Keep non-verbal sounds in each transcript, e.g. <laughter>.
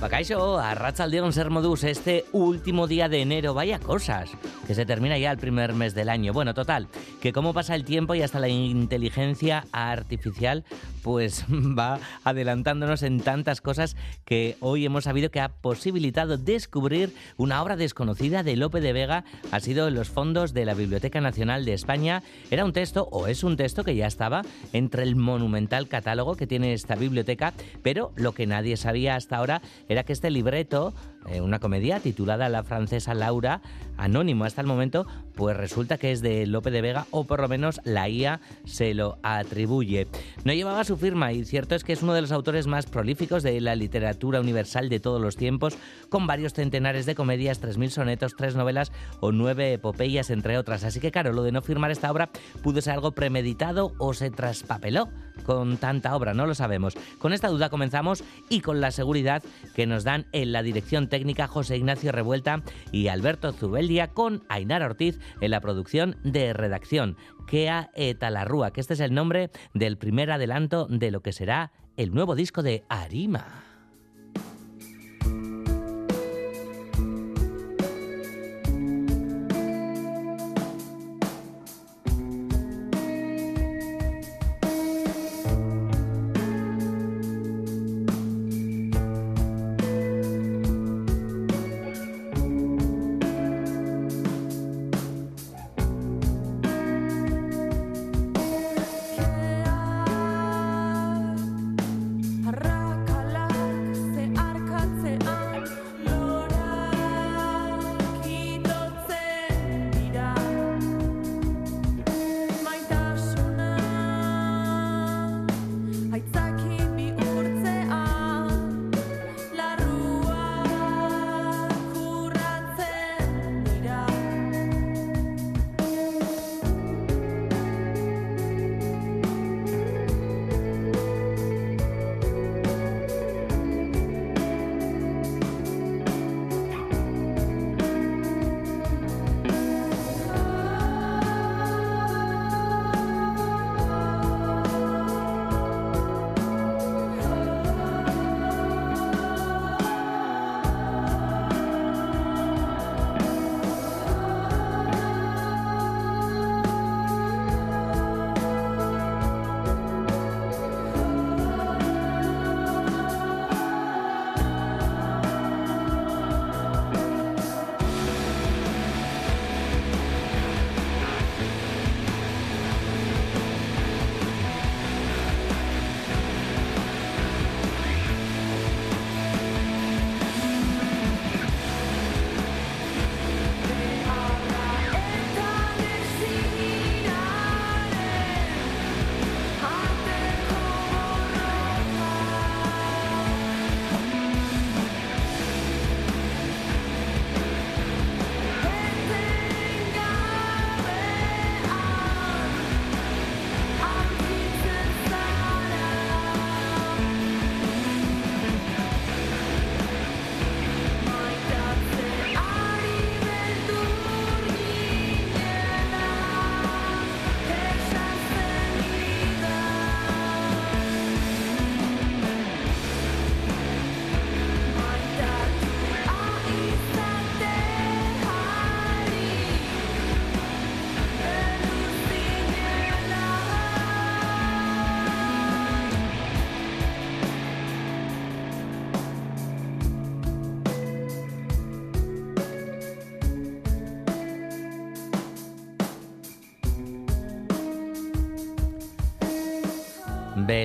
Caixo, a Ratzaldeon Ser Modus, este último día de enero, vaya cosas, que se termina ya el primer mes del año. Bueno, total, que cómo pasa el tiempo y hasta la inteligencia artificial pues <laughs> va adelantándonos en tantas cosas que hoy hemos sabido que ha posibilitado descubrir una obra desconocida de Lope de Vega, ha sido en los fondos de la Biblioteca Nacional de España. Era un texto, o es un texto que ya estaba entre el monumental catálogo que tiene esta biblioteca, pero lo que nadie sabía hasta ahora era que este libreto eh, una comedia titulada La francesa Laura, anónimo hasta el momento, pues resulta que es de Lope de Vega o por lo menos la IA se lo atribuye. No llevaba su firma y cierto es que es uno de los autores más prolíficos de la literatura universal de todos los tiempos, con varios centenares de comedias, 3.000 sonetos, tres novelas o nueve epopeyas, entre otras. Así que claro, lo de no firmar esta obra pudo ser algo premeditado o se traspapeló con tanta obra, no lo sabemos. Con esta duda comenzamos y con la seguridad que nos dan en la dirección técnica José Ignacio Revuelta y Alberto Zubeldia con Ainara Ortiz en la producción de redacción. Kea Etalarrúa, que este es el nombre del primer adelanto de lo que será el nuevo disco de Arima.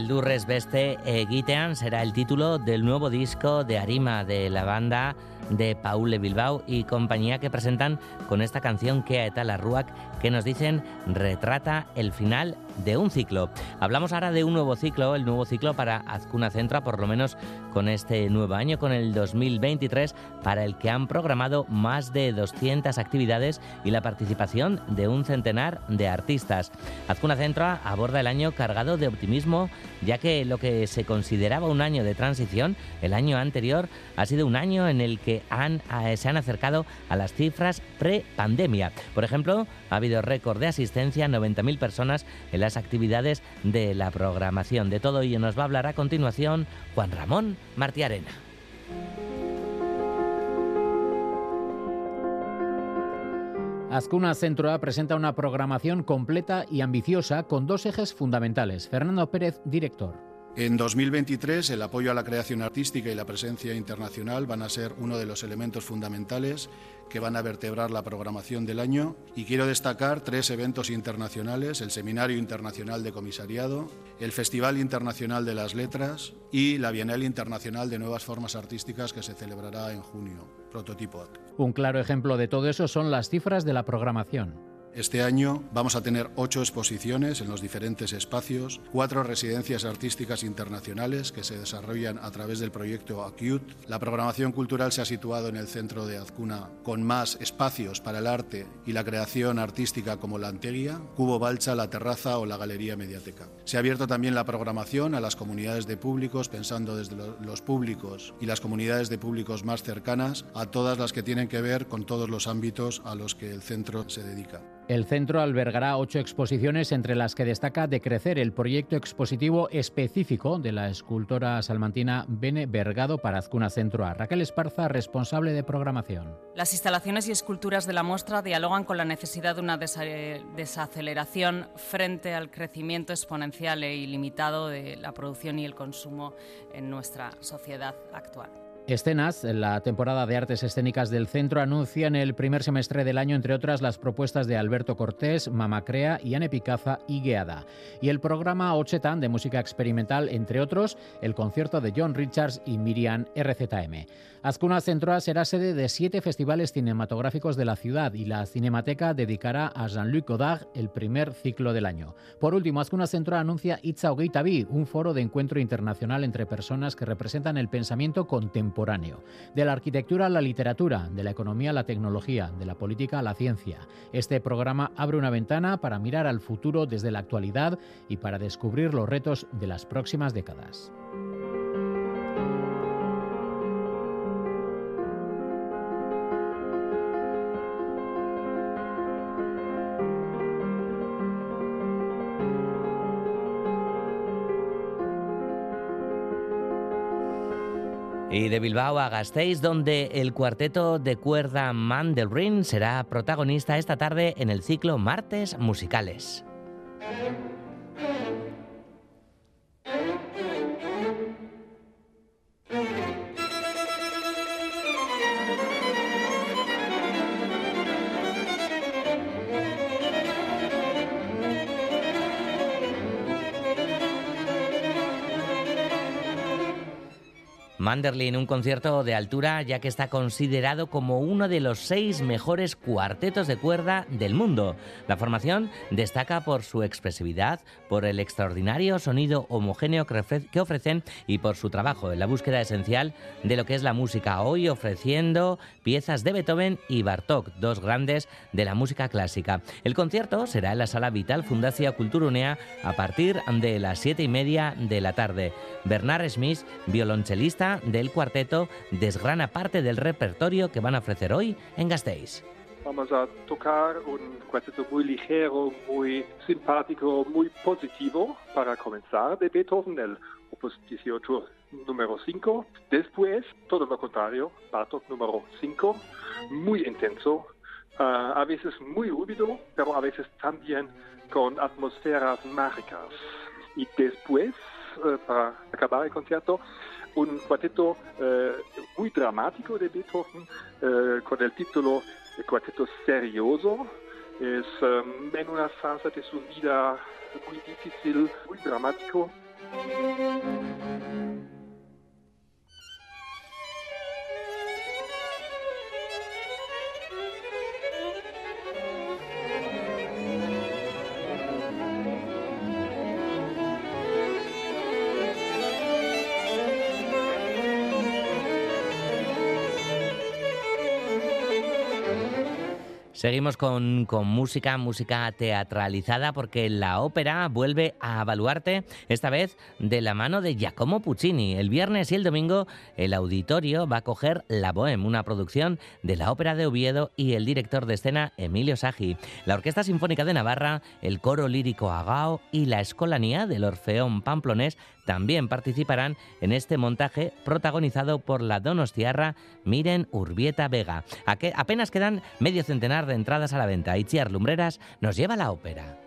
Beldurres Beste Egitean será el título del nuevo disco de Arima de la banda de Paule Bilbao y compañía que presentan con esta canción que a la Ruac que nos dicen retrata el final de un ciclo. Hablamos ahora de un nuevo ciclo, el nuevo ciclo para Azcuna Centra, por lo menos con este nuevo año, con el 2023, para el que han programado más de 200 actividades y la participación de un centenar de artistas. Azcuna Centra aborda el año cargado de optimismo, ya que lo que se consideraba un año de transición, el año anterior, ha sido un año en el que han, eh, se han acercado a las cifras pre-pandemia. Por ejemplo, ha habido récord de asistencia, 90.000 personas en las actividades de la programación. De todo ello nos va a hablar a continuación Juan Ramón Martiarena. Azcuna Centro A presenta una programación completa y ambiciosa con dos ejes fundamentales. Fernando Pérez, director. En 2023, el apoyo a la creación artística y la presencia internacional van a ser uno de los elementos fundamentales que van a vertebrar la programación del año y quiero destacar tres eventos internacionales, el Seminario Internacional de Comisariado, el Festival Internacional de las Letras y la Bienal Internacional de Nuevas Formas Artísticas que se celebrará en junio, prototipo. Un claro ejemplo de todo eso son las cifras de la programación. Este año vamos a tener ocho exposiciones en los diferentes espacios, cuatro residencias artísticas internacionales que se desarrollan a través del proyecto Acute. La programación cultural se ha situado en el centro de Azcuna con más espacios para el arte y la creación artística como la Anteguia, Cubo Balcha, la Terraza o la Galería Mediateca. Se ha abierto también la programación a las comunidades de públicos, pensando desde los públicos y las comunidades de públicos más cercanas a todas las que tienen que ver con todos los ámbitos a los que el centro se dedica. El centro albergará ocho exposiciones, entre las que destaca de crecer el proyecto expositivo específico de la escultora salmantina Bene Vergado para Azcuna Centro A. Raquel Esparza, responsable de programación. Las instalaciones y esculturas de la muestra dialogan con la necesidad de una desaceleración frente al crecimiento exponencial e ilimitado de la producción y el consumo en nuestra sociedad actual. Escenas, la temporada de artes escénicas del centro, anuncia en el primer semestre del año, entre otras, las propuestas de Alberto Cortés, Mamacrea, Iane Picaza y Gueada. Y el programa Ochetan de música experimental, entre otros, el concierto de John Richards y Miriam RZM. Azcuna Centroa será sede de siete festivales cinematográficos de la ciudad y la Cinemateca dedicará a Jean-Luc Godard el primer ciclo del año. Por último, Azcuna Centroa anuncia Itza Ogeitabi, un foro de encuentro internacional entre personas que representan el pensamiento contemporáneo, de la arquitectura a la literatura, de la economía a la tecnología, de la política a la ciencia. Este programa abre una ventana para mirar al futuro desde la actualidad y para descubrir los retos de las próximas décadas. Y de Bilbao a Gasteiz, donde el cuarteto de cuerda Mandelrin será protagonista esta tarde en el ciclo Martes Musicales. Manderlin, un concierto de altura ya que está considerado como uno de los seis mejores cuartetos de cuerda del mundo. La formación destaca por su expresividad, por el extraordinario sonido homogéneo que ofrecen y por su trabajo en la búsqueda esencial de lo que es la música, hoy ofreciendo piezas de Beethoven y Bartók, dos grandes de la música clásica. El concierto será en la Sala Vital Fundacia Culturunea a partir de las siete y media de la tarde. Bernard Smith, violonchelista, del cuarteto desgrana parte del repertorio que van a ofrecer hoy en Gasteiz. Vamos a tocar un cuarteto muy ligero, muy simpático, muy positivo para comenzar de Beethoven, el opus 18 número 5. Después, todo lo contrario, Bartok número 5, muy intenso, ah, a veces muy húmedo, pero a veces también con atmósferas mágicas. Y después, eh, para acabar el concierto, un cuarteto eh, muy dramático de Beethoven eh, con el título Cuarteto Serioso. Es um, en una fase de su vida muy difícil, muy dramático. Seguimos con, con, música, música teatralizada, porque la ópera vuelve a Baluarte, esta vez de la mano de Giacomo Puccini. El viernes y el domingo el auditorio va a coger La Bohème, una producción de la ópera de Oviedo y el director de escena Emilio Sagi. La Orquesta Sinfónica de Navarra, el coro lírico Agao y la Escolanía del Orfeón Pamplonés también participarán en este montaje protagonizado por la donostiarra Miren Urbieta Vega. apenas quedan medio centenar de entradas a la venta. Itziar Lumbreras nos lleva a la ópera.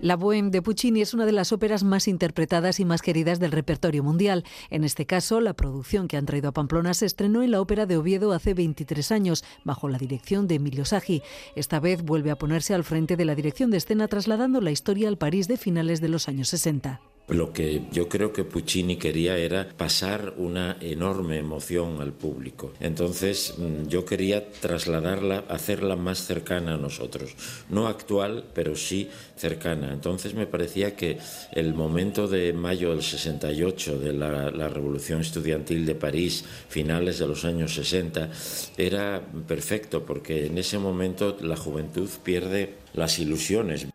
La Bohème de Puccini es una de las óperas más interpretadas y más queridas del repertorio mundial. En este caso, la producción que han traído a Pamplona se estrenó en la Ópera de Oviedo hace 23 años, bajo la dirección de Emilio Sagi. Esta vez vuelve a ponerse al frente de la dirección de escena, trasladando la historia al París de finales de los años 60. Lo que yo creo que Puccini quería era pasar una enorme emoción al público. Entonces mm, yo quería trasladarla, hacerla más cercana a nosotros. No actual, pero sí cercana. Entonces me parecía que el momento de mayo del 68, de la, la Revolución Estudiantil de París, finales de los años 60, era perfecto porque en ese momento la juventud pierde las ilusiones.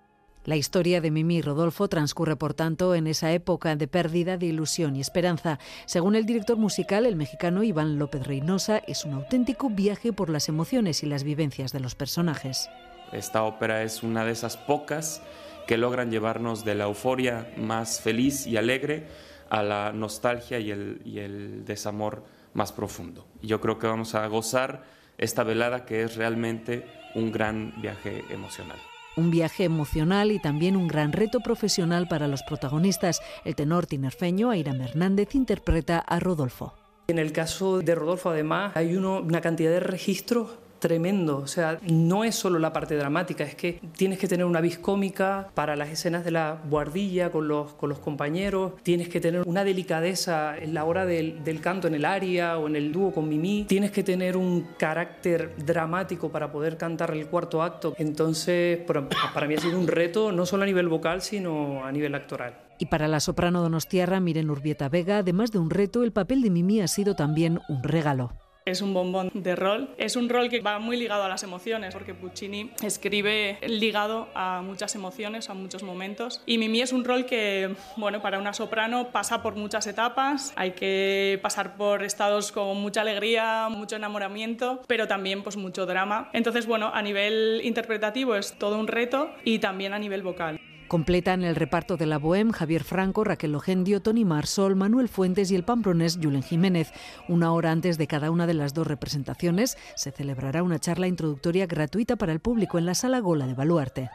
La historia de Mimi y Rodolfo transcurre, por tanto, en esa época de pérdida de ilusión y esperanza. Según el director musical, el mexicano Iván López Reynosa, es un auténtico viaje por las emociones y las vivencias de los personajes. Esta ópera es una de esas pocas que logran llevarnos de la euforia más feliz y alegre a la nostalgia y el, y el desamor más profundo. Yo creo que vamos a gozar esta velada que es realmente un gran viaje emocional. Un viaje emocional y también un gran reto profesional para los protagonistas. El tenor tinerfeño Airam Hernández interpreta a Rodolfo. En el caso de Rodolfo, además, hay una cantidad de registros tremendo. O sea, no es solo la parte dramática, es que tienes que tener una vis cómica para las escenas de la guardilla con los, con los compañeros, tienes que tener una delicadeza en la hora del, del canto en el aria o en el dúo con Mimi, tienes que tener un carácter dramático para poder cantar el cuarto acto. Entonces, para mí ha sido un reto, no solo a nivel vocal, sino a nivel actoral. Y para la soprano donostiarra Miren Urbieta Vega, además de un reto, el papel de Mimi ha sido también un regalo. Es un bombón de rol. Es un rol que va muy ligado a las emociones, porque Puccini escribe ligado a muchas emociones, a muchos momentos. Y Mimi es un rol que, bueno, para una soprano pasa por muchas etapas. Hay que pasar por estados con mucha alegría, mucho enamoramiento, pero también pues mucho drama. Entonces, bueno, a nivel interpretativo es todo un reto y también a nivel vocal. Completan el reparto de la Bohème Javier Franco, Raquel Logendio, Tony Marsol, Manuel Fuentes y el pampronés Julen Jiménez. Una hora antes de cada una de las dos representaciones se celebrará una charla introductoria gratuita para el público en la Sala Gola de Baluarte.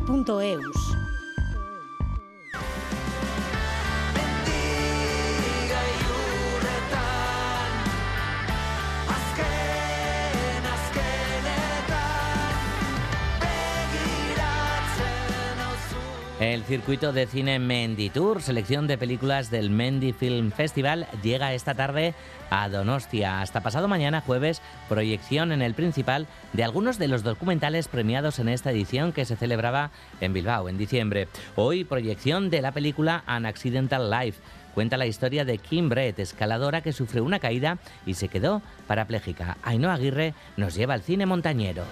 cultura.eus. El circuito de cine Mendy Tour, selección de películas del Mendy Film Festival, llega esta tarde a Donostia. Hasta pasado mañana, jueves, proyección en el principal de algunos de los documentales premiados en esta edición que se celebraba en Bilbao en diciembre. Hoy, proyección de la película An Accidental Life. Cuenta la historia de Kim Brett, escaladora que sufrió una caída y se quedó parapléjica. Ainhoa Aguirre nos lleva al cine montañero.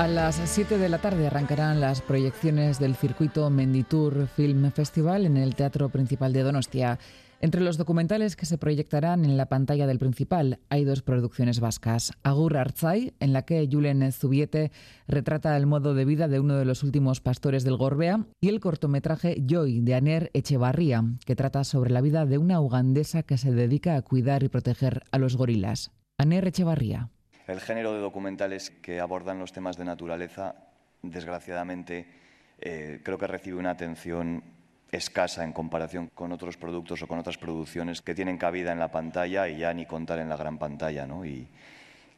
A las 7 de la tarde arrancarán las proyecciones del circuito Menditur Film Festival en el Teatro Principal de Donostia. Entre los documentales que se proyectarán en la pantalla del principal hay dos producciones vascas. Agur Artzai, en la que Julen Zubiete retrata el modo de vida de uno de los últimos pastores del Gorbea, y el cortometraje Joy, de Aner Echevarría, que trata sobre la vida de una ugandesa que se dedica a cuidar y proteger a los gorilas. Aner Echevarría. El género de documentales que abordan los temas de naturaleza, desgraciadamente, eh, creo que recibe una atención escasa en comparación con otros productos o con otras producciones que tienen cabida en la pantalla y ya ni contar en la gran pantalla. ¿no? Y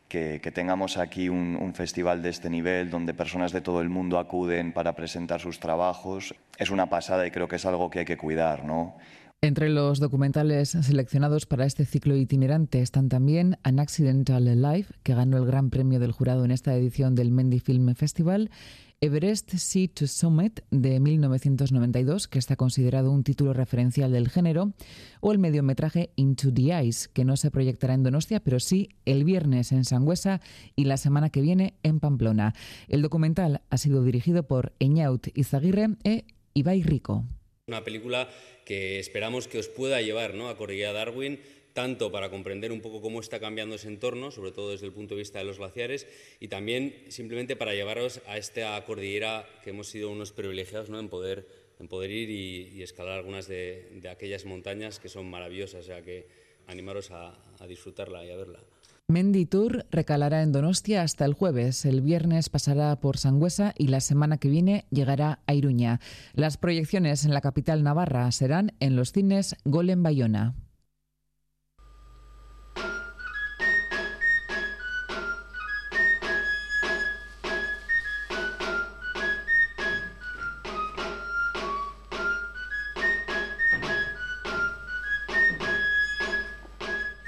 que, tengamos aquí un, un, festival de este nivel donde personas de todo el mundo acuden para presentar sus trabajos es una pasada y creo que es algo que hay que cuidar. ¿no? Entre los documentales seleccionados para este ciclo itinerante están también An Accidental Life, que ganó el gran premio del jurado en esta edición del Mendy Film Festival, Everest Sea to Summit de 1992, que está considerado un título referencial del género, o el mediometraje Into the Ice, que no se proyectará en Donostia, pero sí el viernes en Sangüesa y la semana que viene en Pamplona. El documental ha sido dirigido por Eñaut Izaguirre e Ibai Rico. Una película que esperamos que os pueda llevar ¿no? a Cordillera Darwin, tanto para comprender un poco cómo está cambiando ese entorno, sobre todo desde el punto de vista de los glaciares, y también simplemente para llevaros a esta cordillera que hemos sido unos privilegiados ¿no? en, poder, en poder ir y, escalar algunas de, aquellas montañas que son maravillosas, o sea que animaros a disfrutarla y a verla. Mendy Tour recalará en Donostia hasta el jueves. El viernes pasará por Sangüesa y la semana que viene llegará a Iruña. Las proyecciones en la capital navarra serán en los cines Golem Bayona.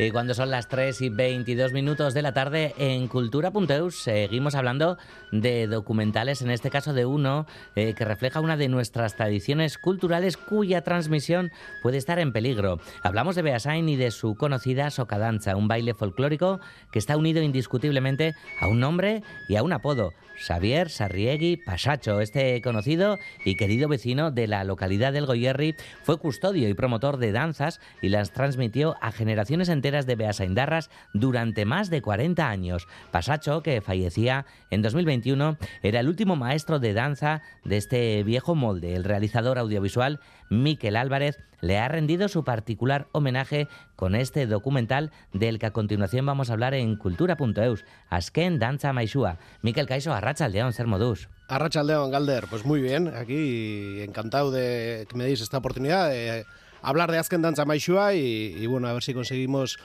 Y cuando son las 3 y 22 minutos de la tarde en Cultura.eus seguimos hablando de documentales, en este caso de uno eh, que refleja una de nuestras tradiciones culturales cuya transmisión puede estar en peligro. Hablamos de Beasain y de su conocida socadanza, un baile folclórico que está unido indiscutiblemente a un nombre y a un apodo, Xavier Sarriegui Pasacho. Este conocido y querido vecino de la localidad del Goyerri fue custodio y promotor de danzas y las transmitió a generaciones enteras de Beasaindarras durante más de 40 años. Pasacho, que fallecía en 2021, era el último maestro de danza de este viejo molde. El realizador audiovisual Miquel Álvarez le ha rendido su particular homenaje con este documental del que a continuación vamos a hablar en cultura.eus. Asken Danza Maishua. Miquel Caiso, Arrachaldeón, ser modus. Arrachaldeón, Galder. Pues muy bien, aquí encantado de que me deis esta oportunidad de hablar de Asken Danza Maishua y, y bueno, a ver si conseguimos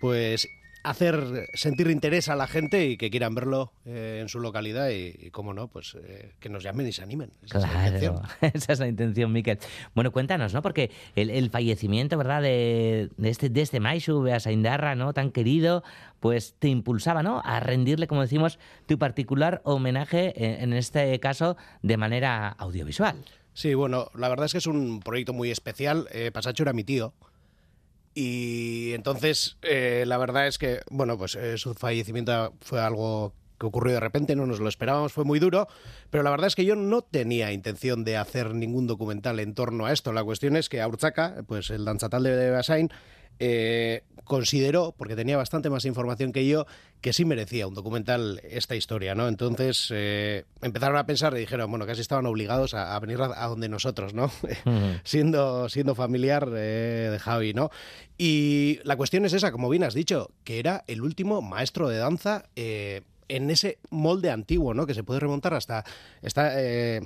pues hacer sentir interés a la gente y que quieran verlo eh, en su localidad y, y cómo no, pues eh, que nos llamen y se animen. Esa claro, es la <laughs> esa es la intención, Miquel. Bueno, cuéntanos, ¿no? Porque el, el fallecimiento, ¿verdad?, de, de, este, de este Maishu, Beasaindarra, ¿no?, tan querido, pues te impulsaba, ¿no?, a rendirle, como decimos, tu particular homenaje, en, en este caso, de manera audiovisual. Sí, bueno, la verdad es que es un proyecto muy especial. Eh, Pasacho era mi tío. Y entonces, eh, la verdad es que, bueno, pues eh, su fallecimiento fue algo que ocurrió de repente, no nos lo esperábamos, fue muy duro, pero la verdad es que yo no tenía intención de hacer ningún documental en torno a esto. La cuestión es que Aurtzaka, pues el danzatal de Basain, eh, consideró, porque tenía bastante más información que yo, que sí merecía un documental esta historia, ¿no? Entonces eh, empezaron a pensar y dijeron, bueno, casi estaban obligados a, a venir a, a, donde nosotros, ¿no? <laughs> Uh -huh. siendo, siendo familiar eh, de Javi, ¿no? Y la cuestión es esa, como bien has dicho, que era el último maestro de danza eh, en ese molde antiguo, ¿no? Que se puede remontar hasta... Está, eh,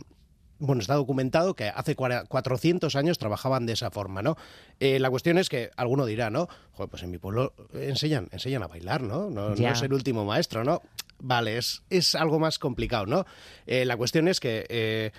bueno, está documentado que hace 400 años trabajaban de esa forma, ¿no? Eh, la cuestión es que alguno dirá, ¿no? Joder, pues en mi pueblo enseñan, enseñan a bailar, ¿no? No, no es el último maestro, ¿no? Vale, es, es algo más complicado, ¿no? Eh, la cuestión es que eh,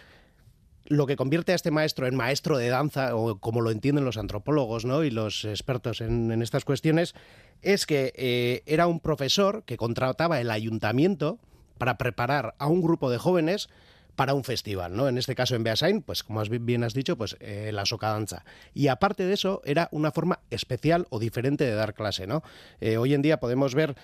lo que convierte a este maestro en maestro de danza, o como lo entienden los antropólogos ¿no? y los expertos en, en estas cuestiones, es que eh, era un profesor que contrataba el ayuntamiento para preparar a un grupo de jóvenes para un festival, ¿no? En este caso en Beasain, pues como bien has dicho, pues eh, la soca danza. Y aparte de eso, era una forma especial o diferente de dar clase, ¿no? Eh, hoy en día podemos ver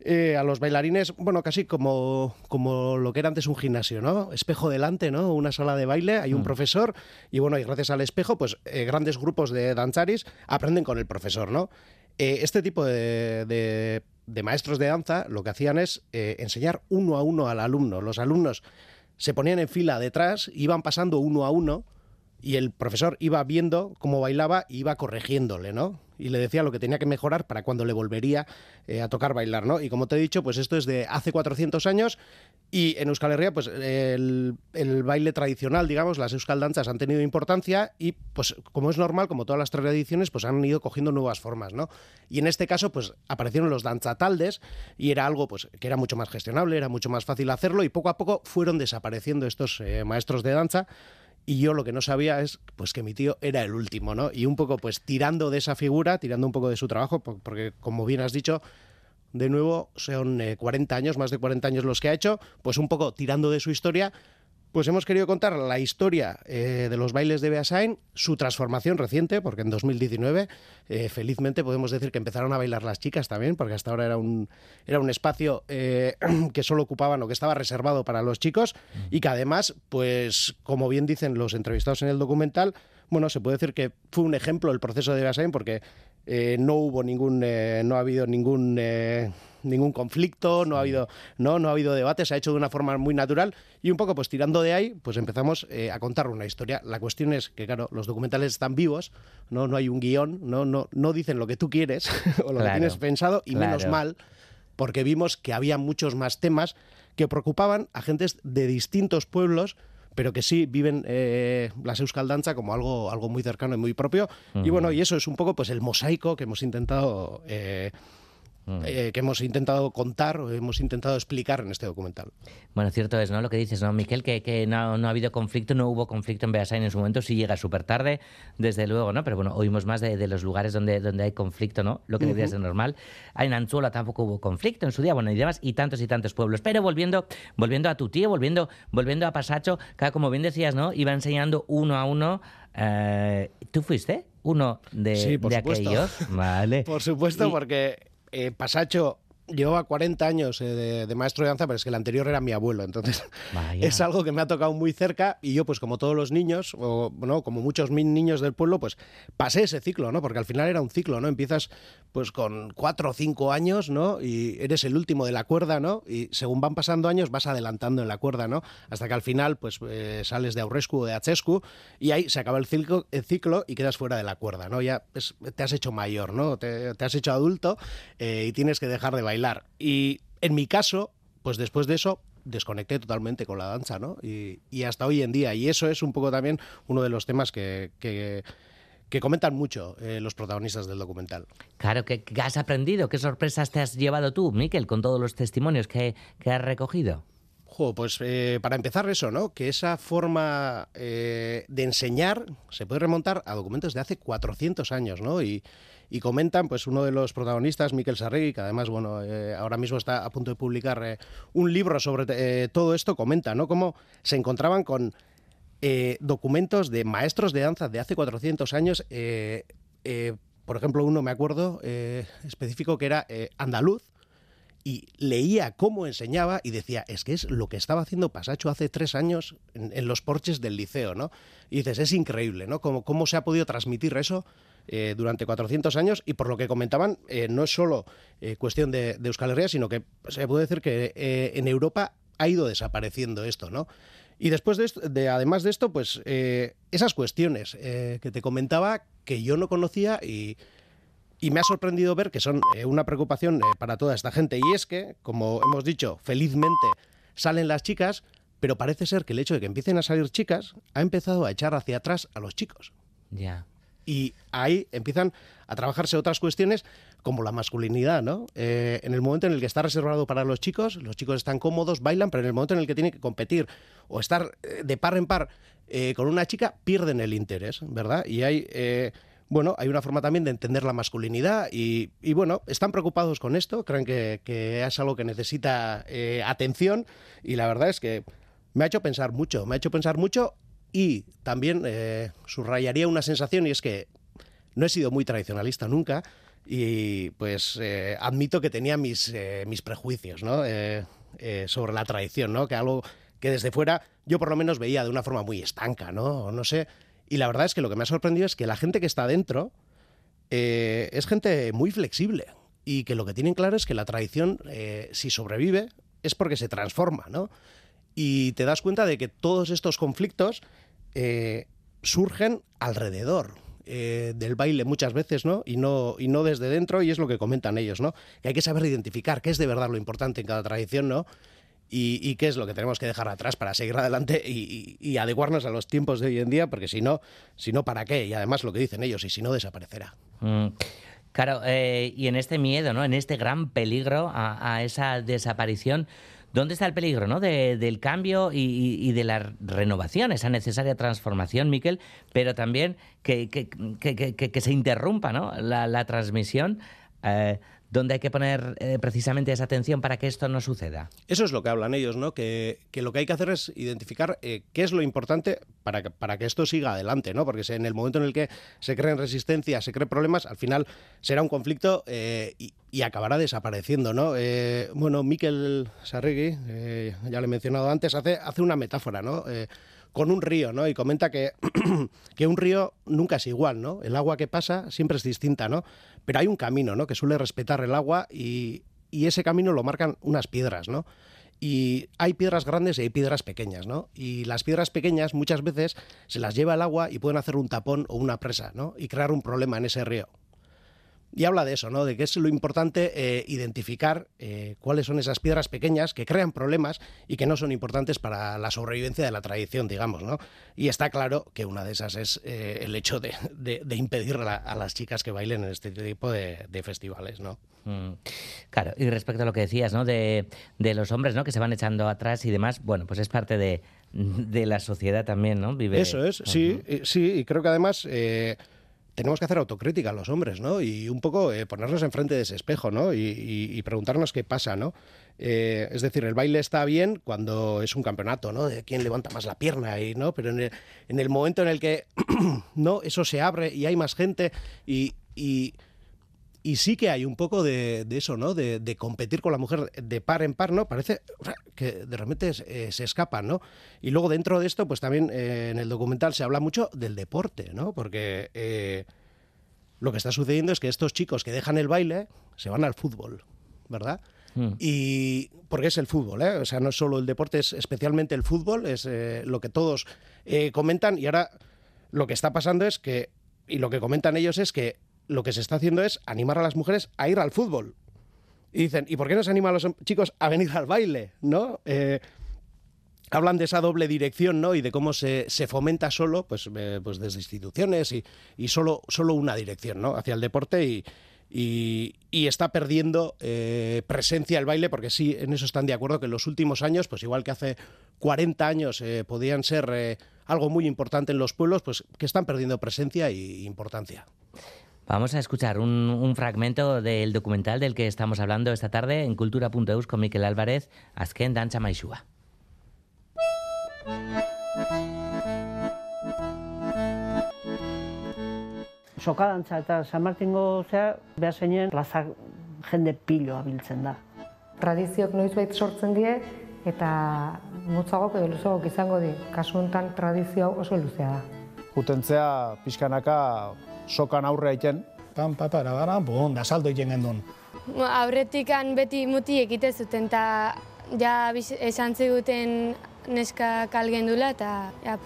eh, a los bailarines, bueno, casi como, como lo que era antes un gimnasio, ¿no? Espejo delante, ¿no? Una sala de baile, hay un Mm. profesor y bueno, y gracias al espejo, pues eh, grandes grupos de danzaris aprenden con el profesor, ¿no? Eh, este tipo de, de- de maestros de danza lo que hacían es eh, enseñar uno a uno al alumno. Los alumnos se ponían en fila detrás, iban pasando uno a uno y el profesor iba viendo cómo bailaba y iba corrigiéndole, ¿no? Y le decía lo que tenía que mejorar para cuando le volvería eh, a tocar bailar, ¿no? Y como te he dicho, pues esto es de hace 400 años y en Euskal Herria, pues el, baile tradicional, digamos, las Euskal Danzas han tenido importancia y, pues como es normal, como todas las tradiciones, pues han ido cogiendo nuevas formas, ¿no? Y en este caso, pues aparecieron los danzataldes y era algo, pues, que era mucho más gestionable, era mucho más fácil hacerlo y poco a poco fueron desapareciendo estos eh, maestros de danza y yo lo que no sabía es pues que mi tío era el último, ¿no? Y un poco pues tirando de esa figura, tirando un poco de su trabajo, po- porque como bien has dicho, de nuevo son eh, 40 años, más de 40 años los que ha hecho, pues un poco tirando de su historia, pues hemos querido contar la historia eh, de los bailes de Beasain, su transformación reciente, porque en 2019 eh, felizmente podemos decir que empezaron a bailar las chicas también, porque hasta ahora era un, era un espacio eh, <clears throat> que solo ocupaban o que estaba reservado para los chicos y que además, pues como bien dicen los entrevistados en el documental, bueno, se puede decir que fue un ejemplo el proceso de Beasain porque no hubo ningún, no ha habido ningún... ningún conflicto, no ha habido no no ha habido debate, se ha hecho de una forma muy natural y un poco pues tirando de ahí, pues empezamos eh, a contar una historia. La cuestión es que claro, los documentales están vivos, no no hay un guion, no no no dicen lo que tú quieres <laughs> o lo que tienes pensado y menos mal porque vimos que había muchos más temas que preocupaban a gentes de distintos pueblos pero que sí viven eh, las Euskal Danza como algo, algo muy cercano y muy propio. Y bueno, y eso es un poco pues el mosaico que hemos intentado eh, eh, que hemos intentado contar o hemos intentado explicar en este documental. Bueno, cierto es, ¿no? Lo que dices, ¿no, Miquel? Que, que no, no ha habido conflicto, no hubo conflicto en Beasain en su momento, sí llega súper tarde, desde luego, ¿no? Pero bueno, oímos más de, de los lugares donde, donde hay conflicto, ¿no? Lo que debería Ujú. ser normal. En Anzuola tampoco hubo conflicto en su día, bueno, y demás, y tantos y tantos pueblos. Pero volviendo, volviendo a tu tío, volviendo, volviendo a Pasacho, que como bien decías, ¿no? Iba enseñando uno a uno. eh, ¿Tú fuiste uno de, Sí, por de aquellos? <laughs> Vale. Por supuesto, Y- porque eh, Pasacho llevaba 40 años eh, de, de maestro de danza, pero es que el anterior era mi abuelo, entonces <laughs> Vaya. es algo que me ha tocado muy cerca y yo pues como todos los niños, o bueno, como muchos niños del pueblo, pues pasé ese ciclo, ¿no? Porque al final era un ciclo, ¿no? Empiezas pues con 4 o 5 años, ¿no? Y eres el último de la cuerda, ¿no? Y según van pasando años vas adelantando en la cuerda, ¿no? Hasta que al final pues eh, sales de Aurrescu o de Achescu y ahí se acaba el ciclo, el ciclo y quedas fuera de la cuerda, ¿no? Ya es- te has hecho mayor, ¿no? Te, te has hecho adulto eh, y tienes que dejar de bailar. Y en mi caso, pues después de eso desconecté totalmente con la danza, ¿no? Y, y hasta hoy en día. Y eso es un poco también uno de los temas que, que, que comentan mucho eh, los protagonistas del documental. Claro, ¿qué, qué has aprendido? ¿Qué sorpresas te has llevado tú, Miquel, con todos los testimonios que, que has recogido? Jo, pues eh, para empezar eso, ¿no? Que esa forma eh, de enseñar se puede remontar a documentos de hace 400 años, ¿no? Y, y comentan, pues uno de los protagonistas, Miquel Sarregui, que además, bueno, eh, ahora mismo está a punto de publicar eh, un libro sobre eh, todo esto, comenta, ¿no? Cómo se encontraban con documentos de maestros de danza de hace 400 años. por ejemplo, uno me acuerdo específico que era andaluz, y leía cómo enseñaba y decía, es que es lo que estaba haciendo Pasacho hace tres años en, en los porches del liceo, ¿no? Y dices, es increíble, ¿no? Cómo, cómo se ha podido transmitir eso eh, durante 400 años y por lo que comentaban, eh, no es solo eh, cuestión de, Euskal Herria, sino que se puede decir que en Europa ha ido desapareciendo esto, ¿no? Y después de, de además de esto, pues esas cuestiones que te comentaba que yo no conocía y, y me ha sorprendido ver que son una preocupación para toda esta gente. Y es que, como hemos dicho, felizmente salen las chicas, pero parece ser que el hecho de que empiecen a salir chicas ha empezado a echar hacia atrás a los chicos. Ya. Y ahí empiezan a trabajarse otras cuestiones como la masculinidad, ¿no? Eh, en el momento en el que está reservado para los chicos, los chicos están cómodos, bailan, pero en el momento en el que tienen que competir o estar eh, de par en par eh, con una chica, pierden el interés, ¿verdad? Y hay, bueno, hay una forma también de entender la masculinidad y, bueno, están preocupados con esto, creen que, es algo que necesita atención y la verdad es que me ha hecho pensar mucho, me ha hecho pensar mucho y también eh, subrayaría una sensación y es que no he sido muy tradicionalista nunca. y pues eh, admito que tenía mis, eh, mis prejuicios ¿no? Eh, sobre la tradición, ¿no? que algo que desde fuera yo por lo menos veía de una forma muy estanca, ¿no? no sé. Y la verdad es que lo que me ha sorprendido es que la gente que está dentro es gente muy flexible y que lo que tienen claro es que la tradición, si sobrevive, es porque se transforma, ¿no? Y te das cuenta de que todos estos conflictos surgen alrededor eh, del baile muchas veces, ¿no? Y, ¿no? y no desde dentro, y es lo que comentan ellos, ¿no? Hay que saber identificar qué es de verdad lo importante en cada tradición, ¿no? Y, qué es lo que tenemos que dejar atrás para seguir adelante y, adecuarnos a los tiempos de hoy en día, porque si no, si no, ¿para qué? Y además lo que dicen ellos, y si no, desaparecerá. Mm. Claro, eh, y en este miedo, ¿no? En este gran peligro a esa desaparición, ¿Dónde está el peligro ¿no? del cambio y, de la renovación, esa necesaria transformación, Miquel, pero también que, que, se interrumpa ¿no? la, transmisión? Eh, donde hay que poner eh, precisamente esa atención para que esto no suceda. Eso es lo que hablan ellos, ¿no? Que, lo que hay que hacer es identificar eh, qué es lo importante para que, para que esto siga adelante, ¿no? Porque en el momento en el que se creen resistencias, se creen problemas, al final será un conflicto eh, y, acabará desapareciendo, ¿no? bueno, Miquel Sarregui, ya le he mencionado antes, hace, hace una metáfora, ¿no? Con un río, ¿no? Y comenta que, <clears throat> que un río nunca es igual, ¿no? El agua que pasa siempre es distinta, ¿no? Pero hay un camino, ¿no? Que suele respetar el agua y, y ese camino lo marcan unas piedras, ¿no? Y hay piedras grandes y hay piedras pequeñas, ¿no? Y las piedras pequeñas muchas veces se las lleva el agua y pueden hacer un tapón o una presa, ¿no? Y crear un problema en ese río y habla de eso, ¿no? De que es lo importante eh, identificar eh, cuáles son esas piedras pequeñas que crean problemas y que no son importantes para la sobrevivencia de la tradición, digamos, ¿no? Y está claro que una de esas es eh, el hecho de, impedir a, las chicas que bailen en este tipo de, festivales, ¿no? Mm. Claro, y respecto a lo que decías, ¿no? De, los hombres, ¿no? Que se van echando atrás y demás, bueno, pues es parte de, la sociedad también, ¿no? Vive... Eso es, sí, sí, y creo que además tenemos que hacer autocrítica a los hombres, ¿no? Y un poco eh, ponernos enfrente de ese espejo, ¿no? Y, preguntarnos qué pasa, ¿no? Eh, es decir, el baile está bien cuando es un campeonato, ¿no? De quién levanta más la pierna y, ¿no? Pero en el, momento en el que, <clears throat> ¿no? Eso se abre y hay más gente y sí que hay un poco de, eso, ¿no? De, competir con la mujer de par en par, ¿no? Parece que de repente eh, se escapan, ¿no? Y luego dentro de esto, pues también eh, en el documental se habla mucho del deporte, ¿no? Porque eh, lo que está sucediendo es que estos chicos que dejan el baile se van al fútbol, ¿verdad? Hmm. Y porque es el fútbol, ¿eh? O sea, no es solo el deporte, es especialmente el fútbol, es lo que todos comentan. Y ahora lo que está pasando es que, y lo que comentan ellos es que lo que se está haciendo es animar a las mujeres a ir al fútbol. Y dicen, ¿y por qué no se anima a los chicos a venir al baile? ¿No? Eh, hablan de esa doble dirección, ¿no? Y de cómo se, fomenta solo, pues, eh, pues desde instituciones y, y, solo, solo una dirección, ¿no? Hacia el deporte y, y, está perdiendo eh, presencia el baile, porque sí, en eso están de acuerdo que en los últimos años, pues igual que hace 40 años podían ser algo muy importante en los pueblos, pues que están perdiendo presencia e importancia. Vamos a escuchar un, fragmento del documental del que estamos hablando esta tarde en cultura.eus con Miquel Álvarez, Azken Dancha Maixua. Soka dantza eta San Martingo zea, behar zeinen, plazak jende pilo abiltzen da. Tradiziok noizbait sortzen die, eta motzagok edo luzagok izango di. Kasu honetan tradizio oso luzea da. Jutentzea pixkanaka sokan aurre aiten. Pan, papara, gara, bon, da saldo egin gendun. Aurretikan beti muti egite zuten, eta ja esan ziguten neska kalgendula, eta ja,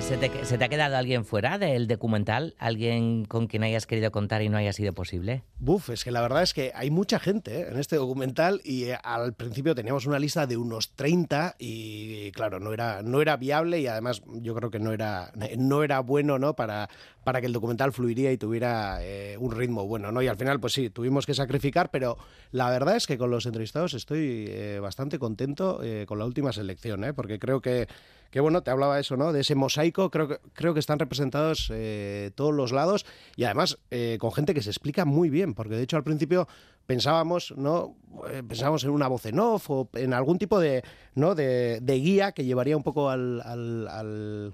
ginen. Miquel, ¿se, te, ha quedado alguien fuera del documental? ¿Alguien con quien hayas querido contar y no haya sido posible? Buf, es que la verdad es que hay mucha gente ¿eh? en este documental y eh, al principio teníamos una lista de unos 30 y claro, no era, no era viable y además yo creo que no era, no era bueno ¿no? Para, para que el documental fluiría y tuviera eh, un ritmo bueno. ¿no? Y al final, pues sí, tuvimos que sacrificar, pero la verdad es que con los entrevistados estoy bastante contento con la última selección, porque creo que, que, bueno, te hablaba eso, ¿no? De ese mosaico, creo que, creo que están representados eh, todos los lados y además eh, con gente que se explica muy bien, porque de hecho al principio pensábamos, ¿no? Eh, pensábamos en una voz en off o en algún tipo de, ¿no? de, de guía que llevaría un poco al, al, al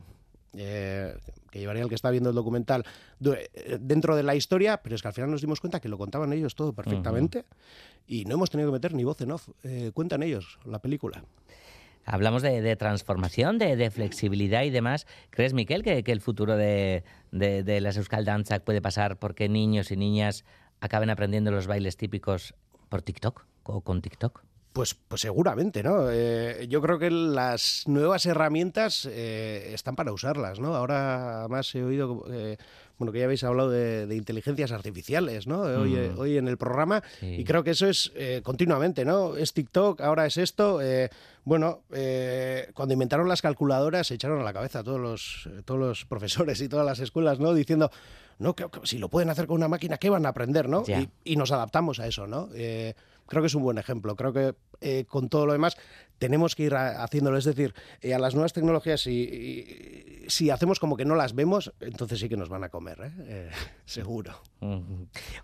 eh, que llevaría el que está viendo el documental eh, dentro de la historia, pero es que al final nos dimos cuenta que lo contaban ellos todo perfectamente y no hemos tenido que meter ni voz en off. Eh, cuentan ellos la película. Hablamos de, de transformación, de, de, flexibilidad y demás. ¿Crees, Miquel, que, que el futuro de, de, de las Euskal Danzak puede pasar porque niños y niñas acaben aprendiendo los bailes típicos por TikTok o con TikTok? Pues, pues seguramente, ¿no? Eh, yo creo que las nuevas herramientas eh, están para usarlas, ¿no? Ahora además he oído, eh, bueno, que ya habéis hablado de, de inteligencias artificiales, ¿no? Hoy, Mm. hoy en el programa Sí. y creo que eso es eh, continuamente, ¿no? Es TikTok, ahora es esto. eh, bueno, cuando inventaron las calculadoras se echaron a la cabeza a todos los, todos los profesores y todas las escuelas, ¿no? Diciendo, no, que, que si lo pueden hacer con una máquina, ¿qué van a aprender, no? Y, y nos adaptamos a eso, ¿no? Creo que es un buen ejemplo. Creo que eh, con todo lo demás tenemos que ir a- haciéndolo. Es decir, eh, a las nuevas tecnologías, si, y- si hacemos como que no las vemos, entonces sí que nos van a comer, ¿eh? Eh, <laughs> seguro.